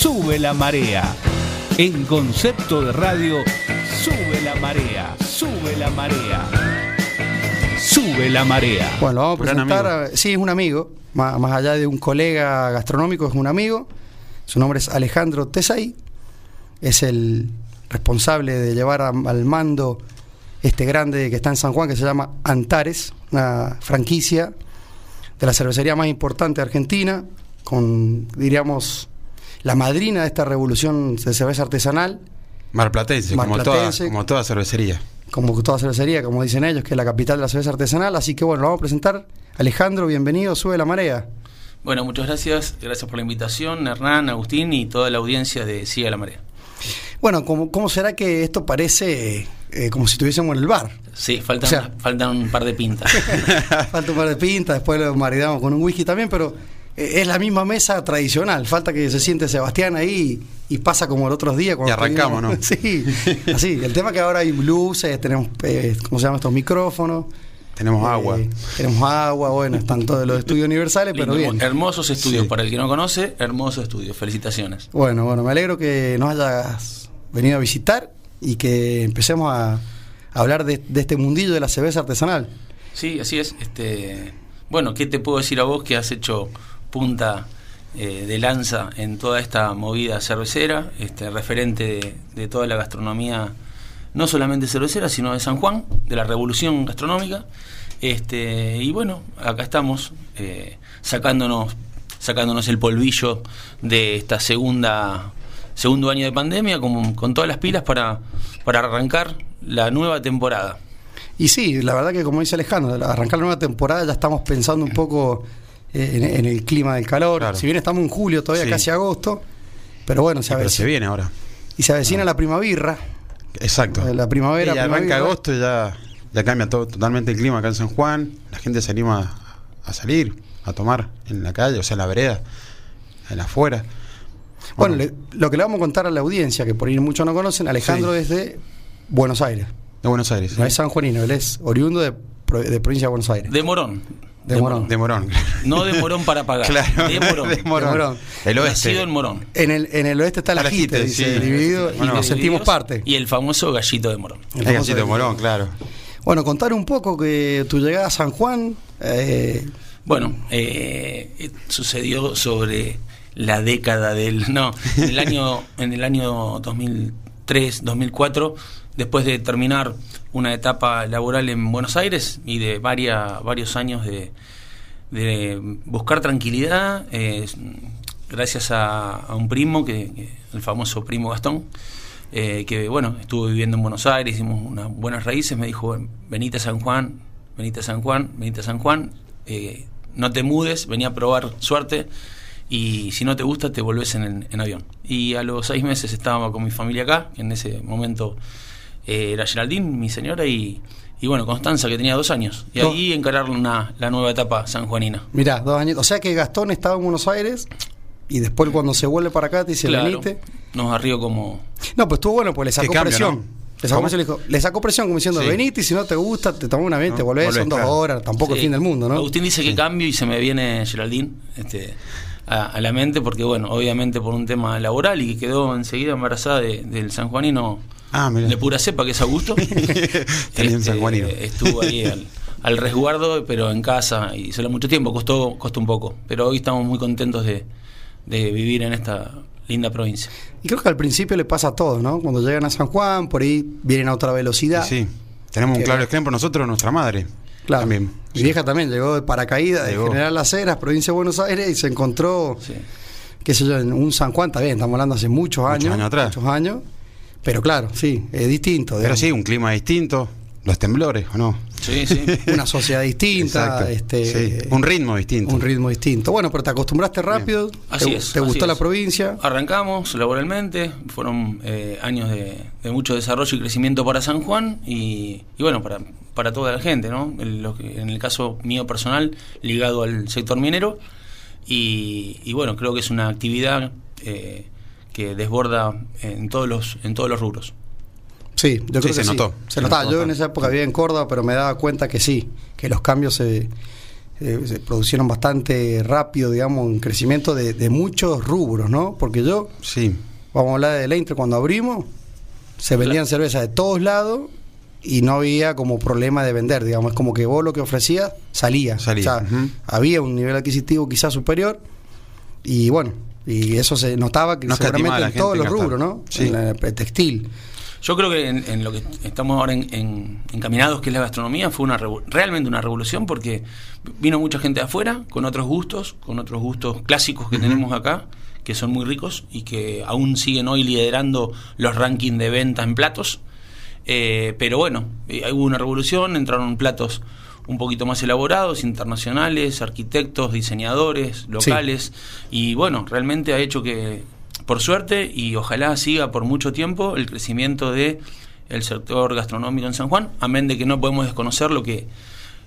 Sube la marea. En concepto de radio, sube la marea, sube la marea. Sube la marea. Bueno, vamos a presentar. a- sí, es un amigo. Más, más allá de un colega gastronómico, es un amigo. Su nombre es Alejandro Tesay. Es el responsable de llevar a- al mando este grande que está en San Juan, que se llama Antares, una franquicia de la cervecería más importante de Argentina, con, diríamos, la madrina de esta revolución de cerveza artesanal, Marplatense, como toda, Marplatense. como toda cervecería. como toda cervecería, como dicen ellos, que es la capital de la cerveza artesanal. Así que bueno, lo vamos a presentar. Alejandro, bienvenido, sube la marea. Bueno, muchas gracias. Gracias por la invitación, Hernán, Agustín y toda la audiencia de Sigue la Marea. Bueno, ¿cómo, cómo será que esto parece eh, como si estuviésemos en el bar? Sí, faltan, O sea- faltan un par de pintas. Falta un par de pintas, después lo maridamos con un whisky también, pero es la misma mesa tradicional. Falta que se siente Sebastián ahí y, y pasa como los otros días. cuando Y arrancamos, estuvimos- Sí, así. El tema es que ahora hay luces, tenemos, eh, ¿cómo se llaman estos micrófonos? Tenemos Eh, agua. Tenemos agua, bueno, están todos los estudios universales, pero Lindo, bien. Hermosos estudios, Sí. para el que no conoce, hermosos estudios. Felicitaciones. Bueno, bueno, me alegro que nos hayas venido a visitar y que empecemos a, a hablar de, de este mundillo de la cerveza artesanal. Sí, así es. Este, bueno, ¿qué te puedo decir a vos que has hecho punta eh, de lanza en toda esta movida cervecera, este, referente de, toda la gastronomía, no solamente cervecera, sino de San Juan, de la revolución gastronómica? Este, y bueno, acá estamos eh, sacándonos, sacándonos el polvillo de esta segunda segundo año de pandemia con, todas las pilas para, para arrancar la nueva temporada. Y sí, la verdad que como dice Alejandro, al arrancar la nueva temporada ya estamos pensando un poco en, en el clima del calor. Claro. Si bien estamos en julio, todavía Sí. casi agosto, pero bueno, se Sí, pero avecina, se viene ahora. y se avecina la primavera. Exacto. La primavera, Y arranca primavera. agosto y ya, ya cambia todo, totalmente el clima acá en San Juan. La gente se anima a salir, a tomar en la calle, o sea, en la vereda, en la afuera. Bueno, le- lo que le vamos a contar a la audiencia, que por ahí muchos no conocen, Alejandro Sí. es de Buenos Aires. de Buenos Aires. No ¿sí? es sanjuanino, él es oriundo de, pro- de provincia de Buenos Aires. De Morón. De Morón. De Morón. No de Morón para pagar. Claro, de Morón. de Morón. De Morón. El oeste. Nacido en Morón. En el, en el oeste está la Jite, dice, sí. dividido, y nos sentimos parte. Y el famoso gallito de Morón. El gallito de Morón, claro. Bueno, contar un poco que tu llegada a San Juan, eh, Bueno, eh, sucedió sobre la década del. No, en el año, en el año 2003, 2004, después de terminar una etapa laboral en Buenos Aires y de varia- varios años de, buscar tranquilidad, eh, gracias a, un primo, que, el famoso primo Gastón, eh, que bueno, estuvo viviendo en Buenos Aires, hicimos unas buenas raíces, me dijo, venite a San Juan, venite a San Juan, venite a San Juan, eh, no te mudes, vení a probar suerte y si no te gusta te volvés en, en avión. Y a los seis meses estaba con mi familia acá, en ese momento eh, era Geraldine, mi señora, y, y bueno, Constanza, que tenía dos años. Y No. ahí encarar una, la nueva etapa sanjuanina. mirá, dos años. O sea que Gastón estaba en Buenos Aires y después cuando se vuelve para acá te dice, Claro, venite. nos arrió como... No, pues estuvo bueno, pues le sacó cambio, presión. ¿no? Le, sacó presión, le, dijo- le sacó presión como diciendo, Sí. venite y si no te gusta, te tomas una vez, No, te volvés, volvés, son dos claro. horas, tampoco el fin del mundo, ¿no? Agustín dice que cambio y se me viene Geraldine este, a, a la mente porque, bueno, obviamente por un tema laboral y que quedó enseguida embarazada de- del sanjuanino Ah, de pura cepa, que es Augusto. Un sanjuanino. Estuvo ahí al, al resguardo, pero en casa y solo mucho tiempo, costó, costó un poco. Pero hoy estamos muy contentos de, de vivir en esta linda provincia. Y creo que al principio le pasa a todos, ¿no? Cuando llegan a San Juan, por ahí vienen a otra velocidad. Sí, tenemos un Que- claro ejemplo nosotros, nuestra madre. Claro. También. Mi vieja también llegó de paracaídas de. General Las Heras, provincia de Buenos Aires, y se encontró, Sí. qué sé yo, en un San Juan, está bien, estamos hablando hace muchos Muchos años. años atrás. Muchos años. Pero claro, sí, es distinto. Pero sí, un clima distinto, los temblores, ¿o no? Sí, sí. Una sociedad distinta, este, Sí, un ritmo distinto. un ritmo distinto. Bueno, pero te acostumbraste rápido, Así te, es, te así gustó la provincia. Arrancamos laboralmente, fueron eh, años de, de mucho desarrollo y crecimiento para San Juan y, y bueno, para, para toda la gente, ¿no? En, lo que- en el caso mío personal, ligado al sector minero y, y bueno, creo que es una actividad eh, que desborda en todos los, en todos los rubros. Sí, yo Sí, creo se que notó. sí. Se Se notaba. notó Yo en esa época vivía en Córdoba, pero me daba cuenta que sí, que los cambios se, eh, se producieron bastante rápido, digamos, un crecimiento de, de muchos rubros, ¿no? Porque yo, Sí. vamos a hablar de Leintre, cuando abrimos, se vendían cervezas de todos lados y no había como problema de vender, digamos, es como que vos lo que ofrecías salía. Salía, O sea, había un nivel adquisitivo quizás superior y bueno, y eso se notaba que No seguramente en gente todos los rubros, ¿no? Sí. En la- el textil. Yo creo que en, en lo que estamos ahora en, en- encaminados, que es la gastronomía, fue una realmente una revolución porque vino mucha gente de afuera con otros gustos, con otros gustos clásicos que tenemos acá, que son muy ricos y que aún siguen hoy liderando los rankings de venta en platos. Eh, pero bueno, eh, hubo una revolución, entraron platos un poquito más elaborados, internacionales, arquitectos, diseñadores, locales, y bueno, realmente ha hecho que, por suerte, y ojalá siga por mucho tiempo, el crecimiento de el sector gastronómico en San Juan, amén de que no podemos desconocer lo que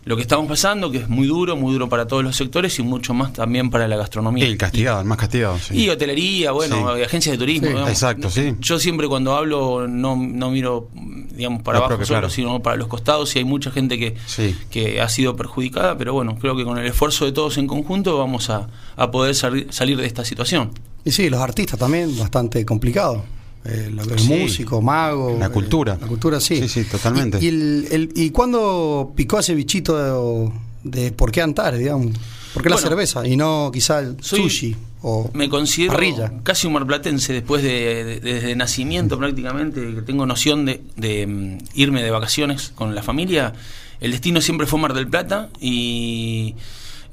lo que estamos pasando, que es muy duro, muy duro para todos los sectores y mucho más también para la gastronomía. Y el castigado, el más castigado. sí. Y hotelería, bueno, Sí. agencias de turismo. Sí. Exacto, sí. Yo siempre cuando hablo no, no miro, digamos, para Lo abajo propio, solo, claro. sino para los costados y hay mucha gente que, Sí. que ha sido perjudicada, pero bueno, creo que con el esfuerzo de todos en conjunto vamos a, a poder salir, salir de esta situación. Y sí, los artistas también, bastante complicado. Eh, lo que es Sí. músico, mago. La eh, cultura. la cultura, sí. Sí, sí, totalmente. ¿Y, y, el, el- ¿y cuándo picó ese bichito de, de por qué Antares, digamos? ¿Por qué la cerveza y no quizá el soy- sushi o Me considero parrilla? casi un marplatense después de, de- desde nacimiento prácticamente, que tengo noción de, de, mm, irme de vacaciones con la familia. El destino siempre fue Mar del Plata y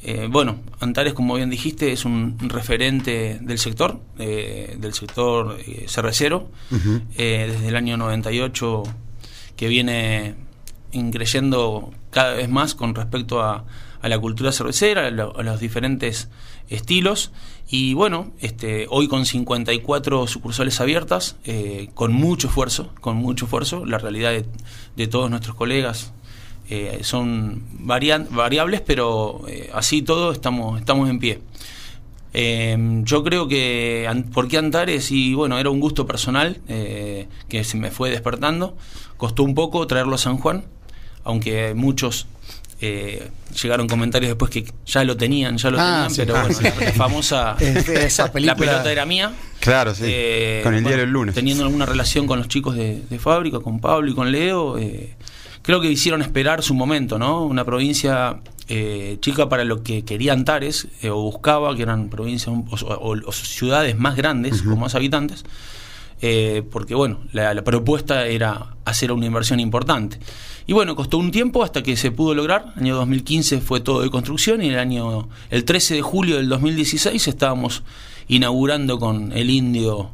eh, bueno, Antares, como bien dijiste, es un referente del sector, eh, del sector eh, cervecero, desde el año 98 que viene increyendo cada vez más con respecto a, a la cultura cervecera, a, lo- a los diferentes estilos. Y bueno, este, hoy con 54 sucursales abiertas, eh, con mucho esfuerzo, con mucho esfuerzo, la realidad de, de todos nuestros colegas eh, son varian- variables, pero eh, así todo estamos, estamos en pie. Eh, yo creo que, ¿por qué Antares? Y bueno, era un gusto personal eh, que se me fue despertando. Costó un poco traerlo a San Juan, aunque muchos eh, llegaron comentarios después que ya lo tenían, ya lo Ah, tenían, sí. pero Ah, bueno, sí. la famosa Es- esa la pelota era mía. Claro, sí. Eh, Con el bueno, diario el lunes. Teniendo alguna relación con los chicos de, de fábrica, con Pablo y con Leo, eh, creo que hicieron esperar su momento, ¿no? Una provincia eh, chica para lo que quería Antares, eh, o buscaba, que eran provincias o, o- o ciudades más grandes, con más habitantes, eh, porque bueno, la, la propuesta era hacer una inversión importante. Y bueno, costó un tiempo hasta que se pudo lograr. El año 2015 fue todo de construcción y el año el 13 de julio del 2016 estábamos inaugurando con el indio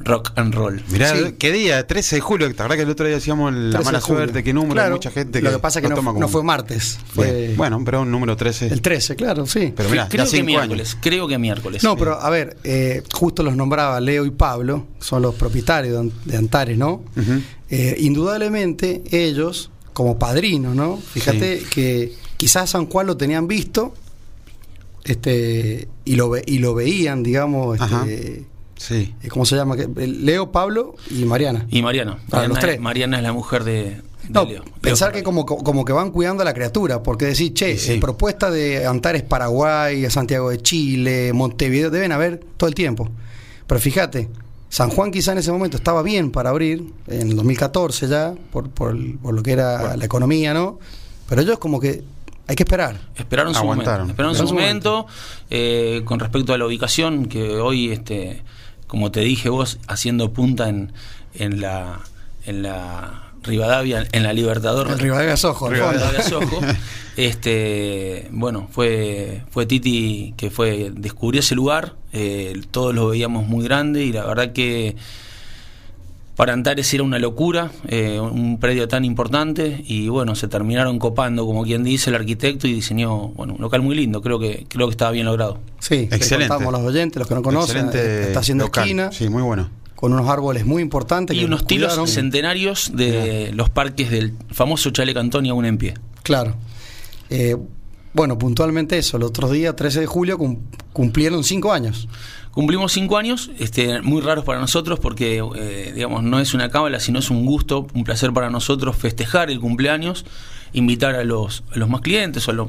rock and roll. Mirá, Sí. qué día, 13 de julio, la verdad que el otro día decíamos la 13 de mala suerte, qué número, Claro, hay mucha gente Lo que pasa es que no, fue martes, fue Bien. Bueno, pero un número 13. el 13, claro, sí. Pero mirá, creo ya que miércoles, años. creo que miércoles. No, pero a ver, eh, justo los nombraba Leo y Pablo, son los propietarios de An- de Antares, ¿no? Eh, indudablemente ellos, como padrinos, ¿no? Fíjate que quizás San Juan lo tenían visto este, y, lo ve- y lo veían, digamos, Ajá. este, Sí. eh, ¿cómo se llama? Leo, Pablo y Mariana. Y Mariana. Ah, los Mariana, tres. Mariana es la mujer de, de No, Leo. pensar Leo que como, como que van cuidando a la criatura, porque decir, che, Sí, sí. eh, propuesta de Antares Paraguay, Santiago de Chile, Montevideo, deben haber todo el tiempo. Pero fíjate, San Juan quizá en ese momento estaba bien para abrir, en el 2014 ya, por, por, el- por lo que era la economía, ¿no? Pero ellos como que hay que esperar. Esperaron su Aguantaron. momento. Esperaron su Esperaron su momento. eh, con respecto a la ubicación, que hoy, este, como te dije vos, haciendo punta en, en la en la Rivadavia, en la Libertador. El Rivadavia Sojo. Rivadavia Sojo, este, bueno, fue, fue Titi que fue, descubrió ese lugar, eh, todos lo veíamos muy grande y la verdad que para Antares era una locura, eh, un predio tan importante y bueno, se terminaron copando, como quien dice, el arquitecto y diseñó, bueno, un local muy lindo, creo que creo que estaba bien logrado. Sí, le Excelente. contamos los oyentes, los que no conocen, Excelente está haciendo local. esquina, Sí, muy bueno. con unos árboles muy importantes. Y que unos tilos cuidaron. centenarios de los parques del famoso Chale Cantón y aún en pie. Claro. Eh, bueno, puntualmente eso, el otro día, 13 de julio, cum- cumplieron cinco años. Cumplimos cinco años, este, muy raros para nosotros porque, eh, digamos, no es una cábala, sino es un gusto, un placer para nosotros festejar el cumpleaños, invitar a los, a los más clientes o a,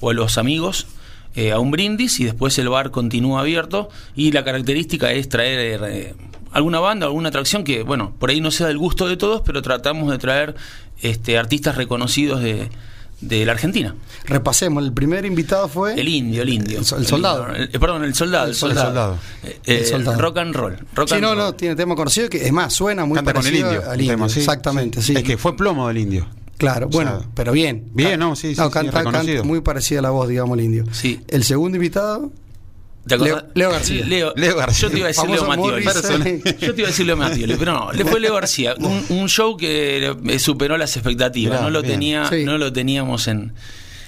o a los amigos eh, a un brindis y después el bar continúa abierto y la característica es traer eh, alguna banda, alguna atracción que, bueno, por ahí no sea del gusto de todos, pero tratamos de traer este, artistas reconocidos de, de la Argentina. Repasemos, el primer invitado fue... El indio, el indio. El, so- el soldado. El- eh, perdón, el soldado. El soldado. soldado. Eh, eh, El soldado. Rock and roll. Rock Sí, and no, roll. no, tiene tema conocido que es más, suena muy Canta con el parecido indio. al indio. tema, sí, Exactamente, sí. Es que fue plomo del indio. Claro, O bueno, sea, pero bien. bien, no, sí, sí, sí, canta, canta muy parecida a la voz, digamos, el indio. Sí. El segundo invitado. Leo- Leo García. Leo, Leo García. Yo te iba a decir Leo eh. Yo te iba a decir Leo Mattioli, pero no, le fue Leo García. Un, un show que superó las expectativas. Mirá, no lo tenía, Sí. no lo teníamos en,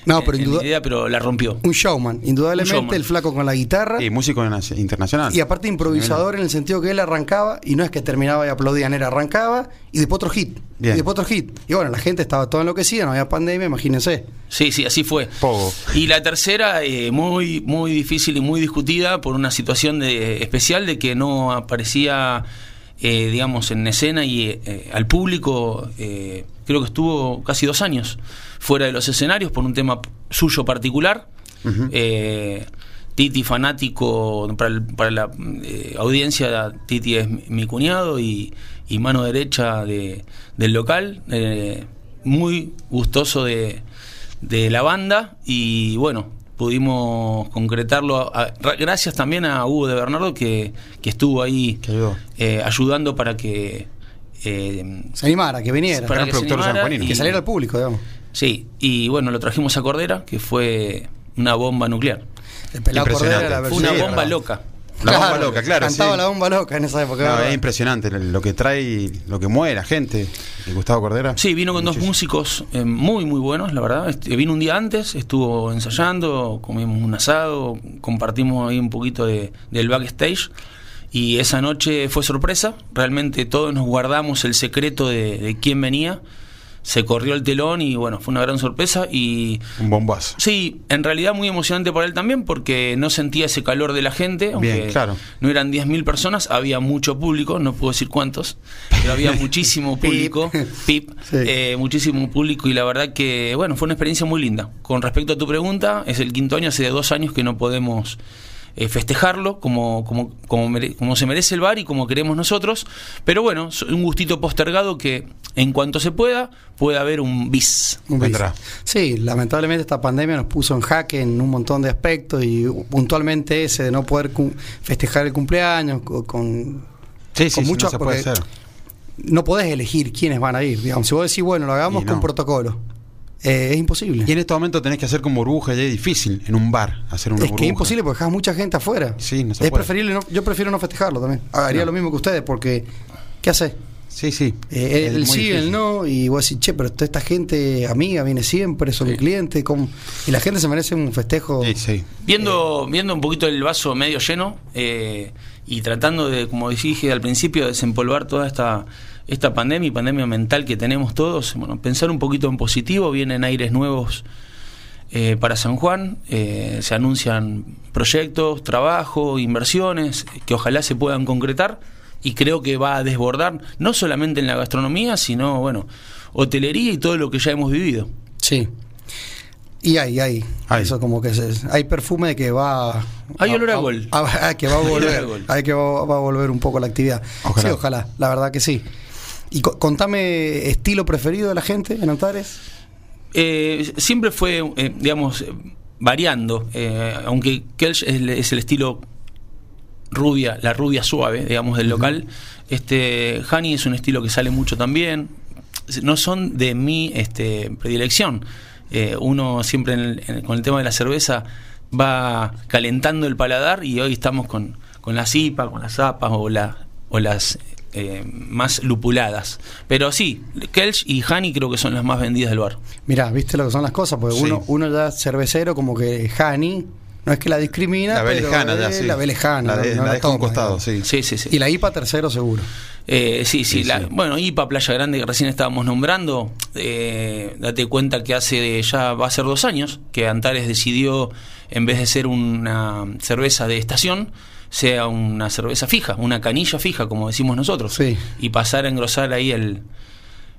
No, pero en idea, pero la rompió. un showman. Indudablemente Un showman. el flaco con la guitarra. Y músico naci- internacional. Y aparte improvisador en el sentido que él arrancaba y no es que terminaba y aplaudían, era arrancaba y después otro hit. Bien. Y después otro hit. Y bueno, la gente estaba toda enloquecida, no había pandemia, imagínense. Sí, sí, así fue. Pogo. Y la tercera, eh, muy, muy difícil y muy discutida por una situación de, especial de que no aparecía, eh, digamos, en escena y eh, al público, eh, creo que estuvo casi dos años fuera de los escenarios por un tema suyo particular. Eh, Titi fanático, para, el- para la eh, audiencia, Titi es mi, cuñado y, y mano derecha de- del local, eh, muy gustoso de, de la banda y bueno, pudimos concretarlo a- a- gracias también a Hugo de Bernardo que, que estuvo ahí Que eh, ayudando para que... eh, Se animara, que viniera, para que se productor animara sanjuanino. y- que saliera al público, digamos. Sí, y bueno, lo trajimos a Cordera, que fue una bomba nuclear. El pelado. Cordera, la Fue una bomba loca. La bomba loca, claro, Cantaba sí. la bomba loca en esa época. Es impresionante lo que trae, lo que mueve la gente. Gustavo Cordera. Sí, vino con dos músicos eh, muy, muy buenos, la verdad. Este, vino un día antes, estuvo ensayando, comimos un asado, compartimos ahí un poquito de, del backstage. Y esa noche fue sorpresa. Realmente todos nos guardamos el secreto de, de quién venía. Se corrió el telón y bueno, fue una gran sorpresa. Y Un bombazo. Sí, en realidad muy emocionante para él también porque no sentía ese calor de la gente, aunque Bien, claro. no eran 10.000 personas, había mucho público, no puedo decir cuántos, pero había muchísimo público, pip, Sí. eh, muchísimo público y la verdad que, bueno, fue una experiencia muy linda. Con respecto a tu pregunta, es el quinto año, hace dos años que no podemos eh, festejarlo como, como, como, mere- como se merece el bar y como queremos nosotros, pero bueno, un gustito postergado que en cuanto se pueda, puede haber un bis. Un bis. Sí, lamentablemente esta pandemia nos puso en jaque en un montón de aspectos y puntualmente ese de no poder festejar el cumpleaños co- con, Sí, con sí, mucho- no se puede porque hacer. no podés elegir quiénes van a ir. Digamos, si vos decís, bueno, lo hagamos con no. protocolo, eh, es imposible. Y en este momento tenés que hacer como burbuja y es difícil en un bar hacer una es burbuja. que es imposible porque dejas mucha gente afuera. Sí, no se es puede. preferible, no- yo prefiero no festejarlo también. Haría No. lo mismo que ustedes porque, ¿qué haces? Sí, sí. Eh, el sí, el no, y vos decís, che, pero toda esta gente amiga viene siempre, son clientes, ¿cómo? y la gente se merece un festejo. Sí, sí. Viendo, viendo un poquito el vaso medio lleno eh, y tratando de, como dije al principio, desempolvar toda esta, esta pandemia y pandemia mental que tenemos todos, bueno, pensar un poquito en positivo, vienen aires nuevos eh, para San Juan, eh, se anuncian proyectos, trabajo, inversiones que ojalá se puedan concretar y creo que va a desbordar no solamente en la gastronomía, sino, bueno, hotelería y todo lo que ya hemos vivido. Sí. Y hay, hay. Hay. Eso como que se, hay perfume de que va. Hay olor a gol. a- a- que va a volver. gol. Hay que va, va a volver un poco la actividad. Ojalá. Sí, ojalá. La verdad que sí. Y co- contame estilo preferido de la gente en Antares. Eh, siempre fue, eh, digamos, eh, variando, eh, aunque Kelch es, el- es el estilo rubia, la rubia suave, digamos, del local. Este Honey es un estilo que sale mucho también. No son de mi este, predilección. Uno siempre en el- en- con el tema de la cerveza va calentando el paladar y hoy estamos con, con la cipa, con las zapas o, la, o las eh, más lupuladas. Pero sí, Kelch y Honey creo que son las más vendidas del bar. Mirá, viste lo que son las cosas, porque Sí. uno, uno ya es cervecero, como que Hani, no es que la discrimina, La ve pero lejana ya, es sí. la ve lejana. La, de- no- la deja un costado, sí. Sí, sí, sí. Y la IPA tercero seguro. Eh, sí, sí, Sí, la- sí. bueno, IPA Playa Grande que recién estábamos nombrando, eh, date cuenta que hace ya va a ser dos años que Antares decidió, en vez de ser una cerveza de estación, sea una cerveza fija, una canilla fija, como decimos nosotros, Sí. y pasar a engrosar ahí el,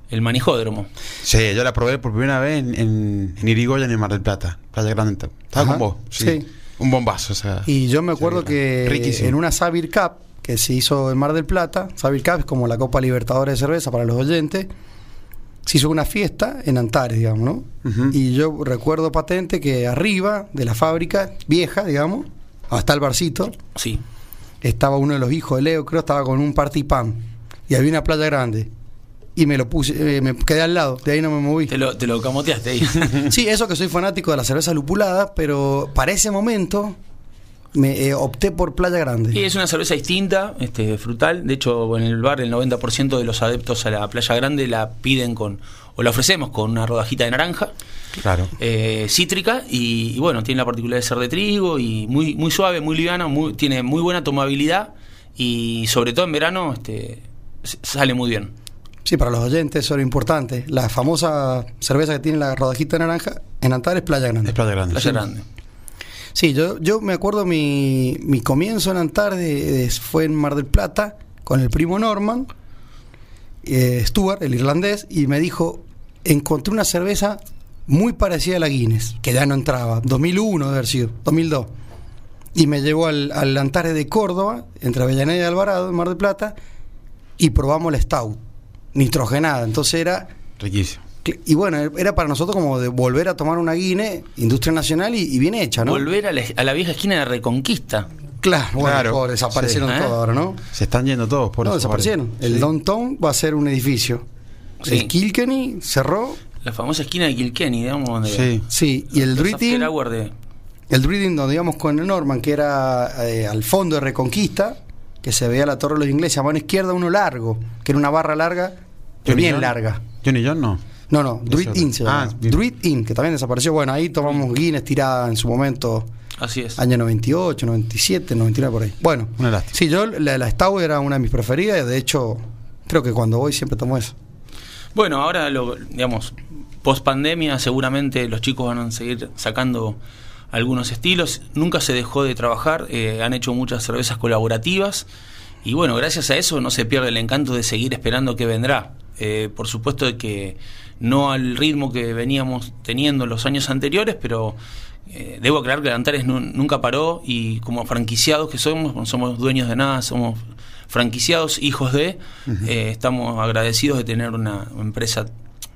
el manijódromo. Sí, yo la probé por primera vez en, en, en Irigoyen, en Mar del Plata, Playa Grande. Estaba Ajá, con vos. Sí. sí. Un bombazo, o sea. Y yo me acuerdo que riquísimo. en una Sabir Cup que se hizo en Mar del Plata, Sabir Cup es como la Copa Libertadores de cerveza para los oyentes, se hizo una fiesta en Antares, digamos, ¿no? Y yo recuerdo patente que arriba de la fábrica vieja, digamos, hasta el barcito, Sí. estaba uno de los hijos de Leo, creo, estaba con un party pan y había una playa grande. Y me lo puse, eh, me quedé al lado, de ahí no me moví. Te lo, te lo camoteaste ahí. Sí, eso que soy fanático de la cerveza lupulada, pero para ese momento me eh, opté por Playa Grande. Y es una cerveza distinta, este, frutal. De hecho, en el bar el 90% de los adeptos a la Playa Grande la piden con, o la ofrecemos con una rodajita de naranja, Claro. eh, cítrica, y, y bueno, tiene la particularidad de ser de trigo, y muy, muy suave, muy liviana, muy, tiene muy buena tomabilidad, y sobre todo en verano este, sale muy bien. Sí, para los oyentes eso era importante. La famosa cerveza que tiene la rodajita de naranja en Antares, Playa Grande. Es Playa Grande. Playa sí. Grande. Sí, yo, yo me acuerdo mi, mi comienzo en Antares de- de- fue en Mar del Plata con el primo Norman, eh, Stuart, el irlandés, y me dijo, encontré una cerveza muy parecida a la Guinness, que ya no entraba, 2001 debe haber sido, 2002. Y me llevó al, al Antares de Córdoba, entre Avellaneda y Alvarado, en Mar del Plata, y probamos la Stout, nitrogenada. Entonces era... Riquísimo. Y bueno, era para nosotros como de volver a tomar una Guinness, industria nacional y, y bien hecha, ¿no? Volver a la, a la vieja esquina de Reconquista. Claro, bueno, Claro, pobre, desaparecieron sí. ¿Eh? todos ahora, ¿no? Se están yendo todos por no, desaparecieron. bares. El Sí. downtown va a ser un edificio. Sí. El Kilkenny cerró, La famosa esquina de Kilkenny, digamos. Donde Sí. sí, y el Druiding, el Druiding donde íbamos con el Norman, que era eh, al fondo de Reconquista, que se veía la Torre de los Ingleses, a mano izquierda uno largo, que era una barra larga, pero bien John. larga. Johnny John no. No, no, Druid. Inn se llama. Ah. Druid Inn, que también desapareció. Bueno, ahí tomamos Guinness tirada en su momento, Así es. año 98, 97, 99 por ahí. Bueno, Una lástima. sí, yo la, la Stout era una de mis preferidas, de hecho, creo que cuando voy siempre tomo eso. Bueno, ahora, lo, digamos, post pandemia, seguramente los chicos van a seguir sacando algunos estilos. Nunca se dejó de trabajar, eh, han hecho muchas cervezas colaborativas. Y bueno, gracias a eso no se pierde el encanto de seguir esperando que vendrá. Eh, por supuesto que no al ritmo que veníamos teniendo en los años anteriores, pero eh, debo aclarar que Antares nu- nunca paró y como franquiciados que somos, no somos dueños de nada, somos franquiciados, hijos de, estamos agradecidos de tener una empresa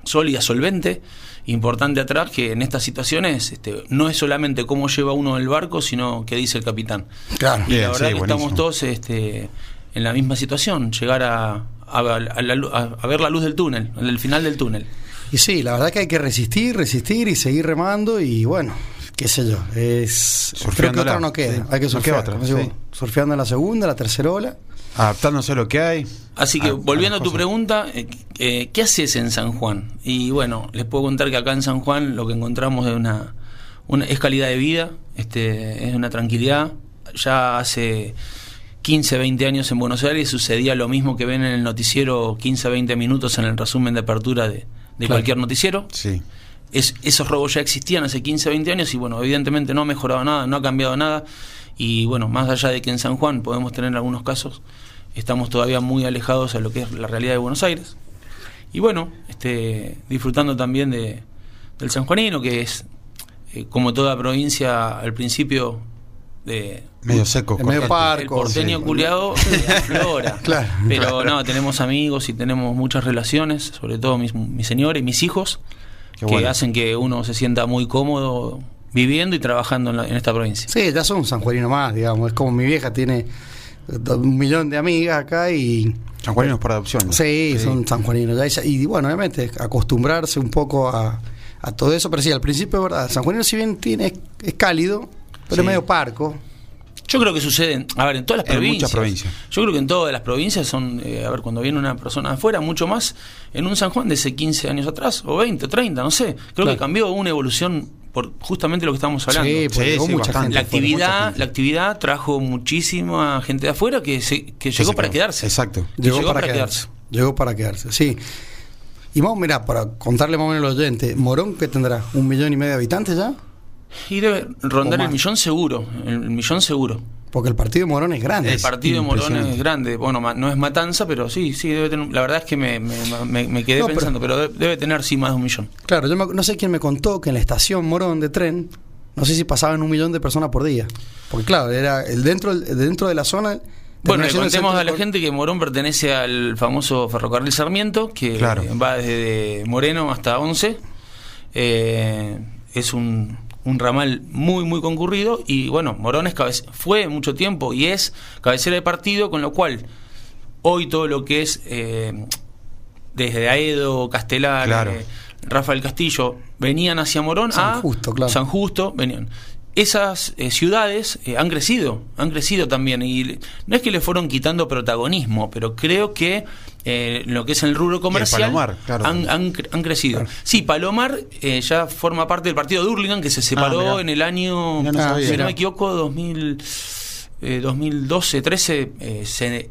sólida, solvente, importante atrás, que en estas situaciones este, no es solamente cómo lleva uno el barco, sino qué dice el capitán. Claro. Y la verdad sí, que buenísimo. estamos todos este, en la misma situación, llegar a, a- a la lu- a- a ver la luz del túnel, el final del túnel. Y sí, la verdad que hay que resistir, resistir y seguir remando y bueno, qué sé yo, es... Creo que otra no queda, Sí. hay que surfear. otra, sí. Surfeando en la segunda, la tercera ola. Adaptándose a lo que hay. Así que a- a volviendo a, tu pregunta, eh, eh, ¿qué haces en San Juan? Y bueno, les puedo contar que acá en San Juan lo que encontramos es una, una es calidad de vida, este, es una tranquilidad. Ya hace 15, 20 años en Buenos Aires sucedía lo mismo que ven en el noticiero 15, 20 minutos en el resumen de apertura de, de Claro. cualquier noticiero. Sí. Es- esos robos ya existían hace 15, 20 años y bueno, evidentemente no ha mejorado nada, no ha cambiado nada. Y bueno, más allá de que en San Juan podemos tener algunos casos, estamos todavía muy alejados a lo que es la realidad de Buenos Aires. Y bueno, este, disfrutando también de, del sanjuanino, que es, eh, como toda provincia, al principio de, Medio seco. Medio cortante. par- el porteño sí. culiado aflora. Claro. Pero no, tenemos amigos y tenemos muchas relaciones, sobre todo mis- mi señora y mis hijos, Qué que bueno. hacen que uno se sienta muy cómodo viviendo y trabajando en, la- en esta provincia. Sí, ya son un sanjuanino más, digamos, es como mi vieja tiene un millón de amigas acá y... Sanjuaninos por adopción. ¿no? Sí, son sanjuaninos. Y, y bueno, obviamente acostumbrarse un poco a, a todo eso, pero sí, al principio es verdad, San Juanino si bien tiene, es, es cálido, pero Sí. es medio parco. Yo creo que sucede, a ver, en todas las En provincias. muchas provincias. Yo creo que en todas las provincias son, eh, a ver, cuando viene una persona de afuera, mucho más en un San Juan de hace 15 años atrás, o 20, o 30, no sé. Creo Claro. que cambió una evolución por justamente lo que estamos hablando. Sí, porque Sí, llegó sí, mucha bastante. gente. la mucha actividad, gente. la actividad trajo muchísima gente de afuera que, se, que llegó sí, para quedarse. Exacto. Llegó, llegó para, para quedarse. Llegó para quedarse, sí. Y vamos, mira, para contarle más o menos al oyente, Morón, que tendrá? ¿Un millón y medio de habitantes ya? Y debe rondar el millón seguro, el, millón seguro. Porque el partido de Morón es grande. El partido de Morón es grande. Bueno, no es Matanza, pero sí, sí, debe tener. La verdad es que me, me- me- me quedé No, pensando, pero, de- debe tener sí más de un millón. Claro, yo me- no sé quién me contó que en la estación Morón de tren, no sé si pasaban un millón de personas por día. Porque claro, era el dentro, el dentro de la zona. Bueno, le contemos a la gente que Morón pertenece al famoso ferrocarril Sarmiento, que Claro. va desde Moreno hasta Once. Eh, es un, un ramal muy, muy concurrido. Y bueno, Morón es cabece- fue mucho tiempo y es cabecera de partido, con lo cual hoy todo lo que es eh, desde Aedo, Castelar, Claro. eh, Rafael Castillo, venían hacia Morón San a Justo, claro. San Justo, venían. Esas eh, ciudades eh, han crecido, han crecido también. Y no es que le fueron quitando protagonismo, pero creo que eh, lo que es el rubro comercial Palomar, claro. han, han cre- han crecido. Sí, Palomar eh, ya forma parte del partido de Hurlingham, que se separó mirá. en el año, no Ah, sabía. si no me equivoco, 2000, eh, 2012, 13, eh, se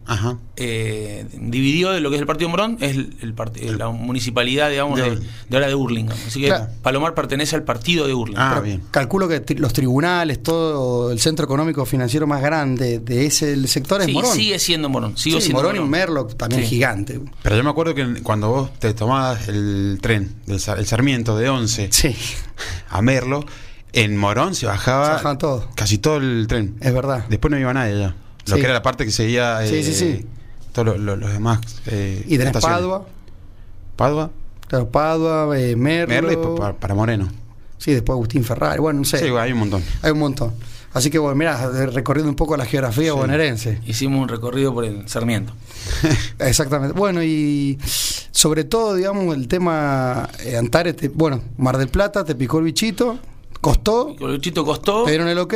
eh, dividió de lo que es el partido Morón, es el, el part- eh, la municipalidad, digamos, De de, ahora de Hurlingham. Así que Claro. Palomar pertenece al partido de Hurlingham. Ah, bien. Calculo que tri- los tribunales, todo el centro económico financiero más grande de ese el sector es Sí, Morón. sigue siendo Morón. Sigo Sí, siendo Morón y un Merlock también Sí. gigante. Pero yo me acuerdo que cuando vos te tomabas el tren, del el Sarmiento de 11 Sí, a Merlo, en Morón se bajaba Se bajaban todos. casi todo el tren. es verdad. Después no iba nadie ya. Lo Sí. que era la parte que seguía. Sí, eh, sí, sí. Todos lo- lo- los demás. eh, Y tenés. Padua, Padua, claro, Padua, eh, Merlo. Merlo y después para, para Moreno. Sí, después Agustín Ferrari. Bueno, no sé. Sí, hay un montón. Hay un montón. Así que bueno, mira, recorriendo un poco la geografía Sí. bonaerense. Hicimos un recorrido por el Sarmiento. Exactamente. Bueno, y sobre todo, digamos, el tema eh, Antares, te- bueno, Mar del Plata, te picó el bichito, costó, El chito costó. ¿Te dieron el ok?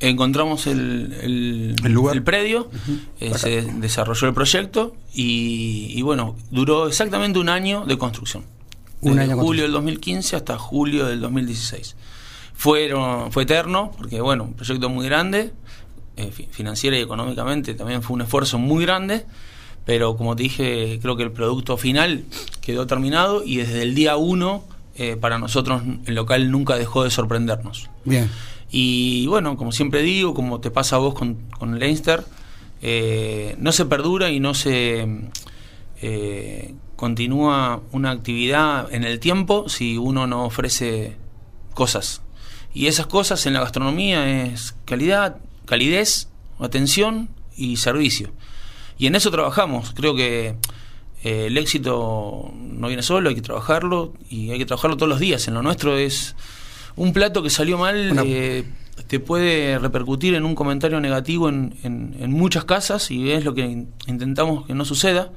Encontramos el, el, El lugar. el predio, eh, se desarrolló el proyecto y, y bueno, duró exactamente un año de construcción. Un Desde año de julio construcción. del 2015 hasta julio del 2016. Fueron, fue eterno, porque bueno, un proyecto muy grande, eh, fi- financiera y económicamente también fue un esfuerzo muy grande, pero como te dije, creo que el producto final quedó terminado y desde el día uno, eh, para nosotros el local nunca dejó de sorprendernos. bien. Y bueno, como siempre digo, como te pasa a vos con, con Leinster, eh, no se perdura y no se eh, continúa una actividad en el tiempo si uno no ofrece cosas. Y esas cosas en la gastronomía es calidad, calidez, atención y servicio. Y en eso trabajamos. Creo que eh, el éxito no viene solo, hay que trabajarlo y hay que trabajarlo todos los días. En lo nuestro es un plato que salió mal, Una- eh, te puede repercutir en un comentario negativo en, en- en muchas casas y es lo que in- intentamos que no suceda.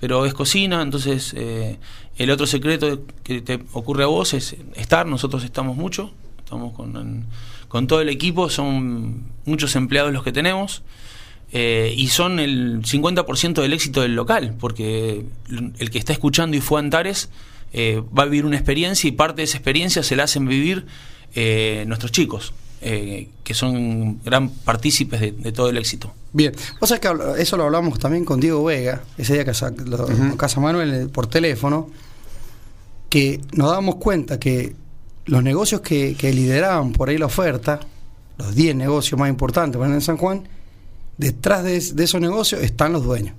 Pero es cocina, entonces eh, el otro secreto que te ocurre a vos es estar, nosotros estamos mucho, estamos con, en- con todo el equipo, son muchos empleados los que tenemos. Eh, y son el 50% del éxito del local, porque el que está escuchando y fue a Antares eh, va a vivir una experiencia y parte de esa experiencia se la hacen vivir eh, nuestros chicos, eh, que son gran partícipes de, de todo el éxito. Bien, vos sabés que eso lo hablamos también con Diego Vega, ese día que sa- lo- con Casa Manuel eh, por teléfono, que nos dábamos cuenta que los negocios que, que lideraban por ahí la oferta, los 10 negocios más importantes bueno, en San Juan, detrás de, es- de esos negocios están los dueños.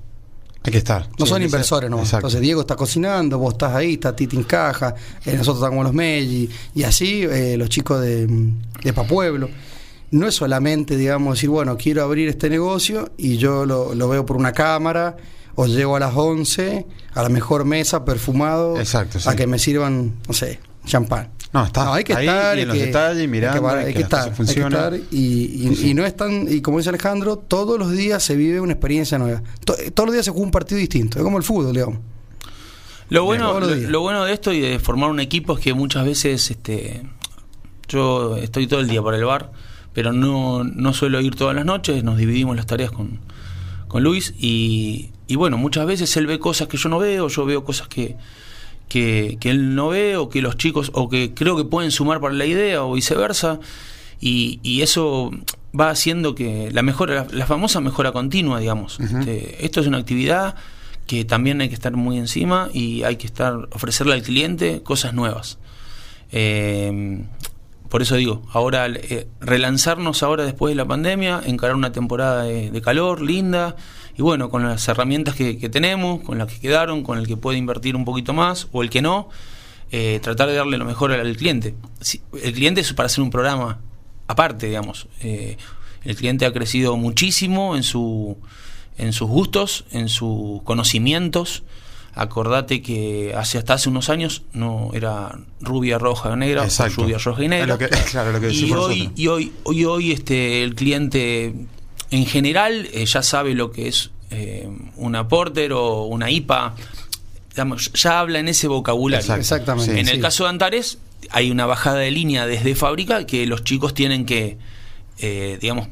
Hay que estar. No Sí, son inversores, no. Exacto. Entonces Diego está cocinando, vos estás ahí, está Titi en caja, eh, nosotros estamos con los Melli, y así eh, los chicos de, de Papueblo. No es solamente, digamos, decir, bueno, quiero abrir este negocio y yo lo, lo veo por una cámara, o llego a las 11 a la mejor mesa, perfumado, Exacto, sí. a que me sirvan, no sé, champán. No, está hay que ahí estar, y en los que- detalles, hay mirando, que, hay que estar, hay que estar y, y- Sí, sí. y no es tan, y como dice Alejandro, todos los días se vive una experiencia nueva. To- todos los días se juega un partido distinto, es como el fútbol, digamos. Lo bueno, lo, bueno de esto y de formar un equipo es que muchas veces este, yo estoy todo el día para el bar, pero no, no suelo ir todas las noches, nos dividimos las tareas con, con Luis y, y bueno, muchas veces él ve cosas que yo no veo, yo veo cosas que, que, que él no ve o que los chicos, o que creo que pueden sumar para la idea o viceversa. Y, y eso va haciendo que la mejora, la, la famosa mejora continua, digamos. Este, esto es una actividad que también hay que estar muy encima y hay que estar ofrecerle al cliente cosas nuevas. Eh, por eso digo, ahora eh, relanzarnos ahora después de la pandemia, encarar una temporada de, de calor, linda, y bueno, con las herramientas que, que, tenemos, con las que quedaron, con el que puede invertir un poquito más o el que no, eh, tratar de darle lo mejor al, cliente. Si, el cliente es para hacer un programa aparte, digamos. Eh, el cliente ha crecido muchísimo en, su, en sus gustos, en sus conocimientos. Acordate que hace hasta hace unos años no era rubia, roja, negra, Exacto. rubia, roja y negra. Lo que, claro, lo que y, hoy, y hoy, hoy, hoy, este, el cliente en general eh, ya sabe lo que es eh, una porter o una IPA. Digamos, ya habla en ese vocabulario. Exacto. Exactamente. En sí. el caso de Antares, hay una bajada de línea desde fábrica que los chicos tienen que, eh, digamos,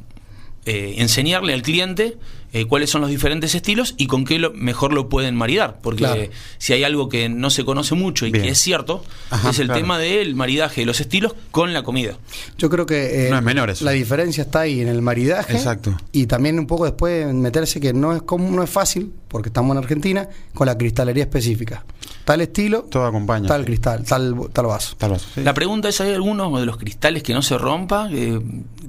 eh, enseñarle al cliente eh, cuáles son los diferentes estilos y con qué lo, mejor lo pueden maridar. Porque Claro. si hay algo que no se conoce mucho y Bien. que es cierto, Ajá, es el claro. tema del maridaje de los estilos con la comida. Yo creo que eh, No es menor eso. la diferencia está ahí en el maridaje. Exacto. Y también un poco después meterse que no es como, no es fácil, porque estamos en Argentina, con la cristalería específica. Tal estilo, Todo acompaña. tal sí. cristal, tal, tal vaso. Tal vez, sí. La pregunta es, ¿hay alguno de los cristales que no se rompa? Eh,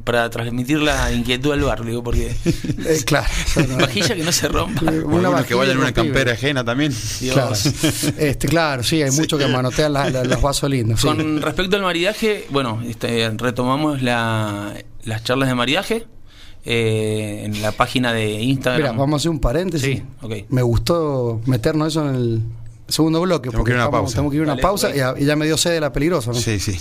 para transmitir la inquietud al bar, digo, porque Eh, claro. vajilla que no se rompa. O una que vayan en una campera ajena también. Dios. Claro. Este, claro, sí, hay muchos que manotean la- la- los vasos lindos. sí. Con respecto al maridaje, bueno, este, retomamos la- las charlas de maridaje eh, en la página de Instagram. Mira, vamos a hacer un paréntesis. Sí. Me gustó meternos eso en el segundo bloque. Tenemos porque que ir a una estamos- pausa. Tenemos que ir a una Dale, pausa y, ya- y ya me dio sed de la peligrosa. ¿no? Sí, sí.